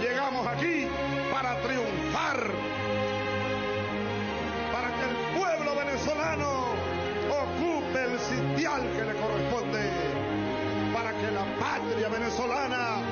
Llegamos aquí para triunfar, para que el pueblo venezolano ocupe el sitial que le corresponde, para que la patria venezolana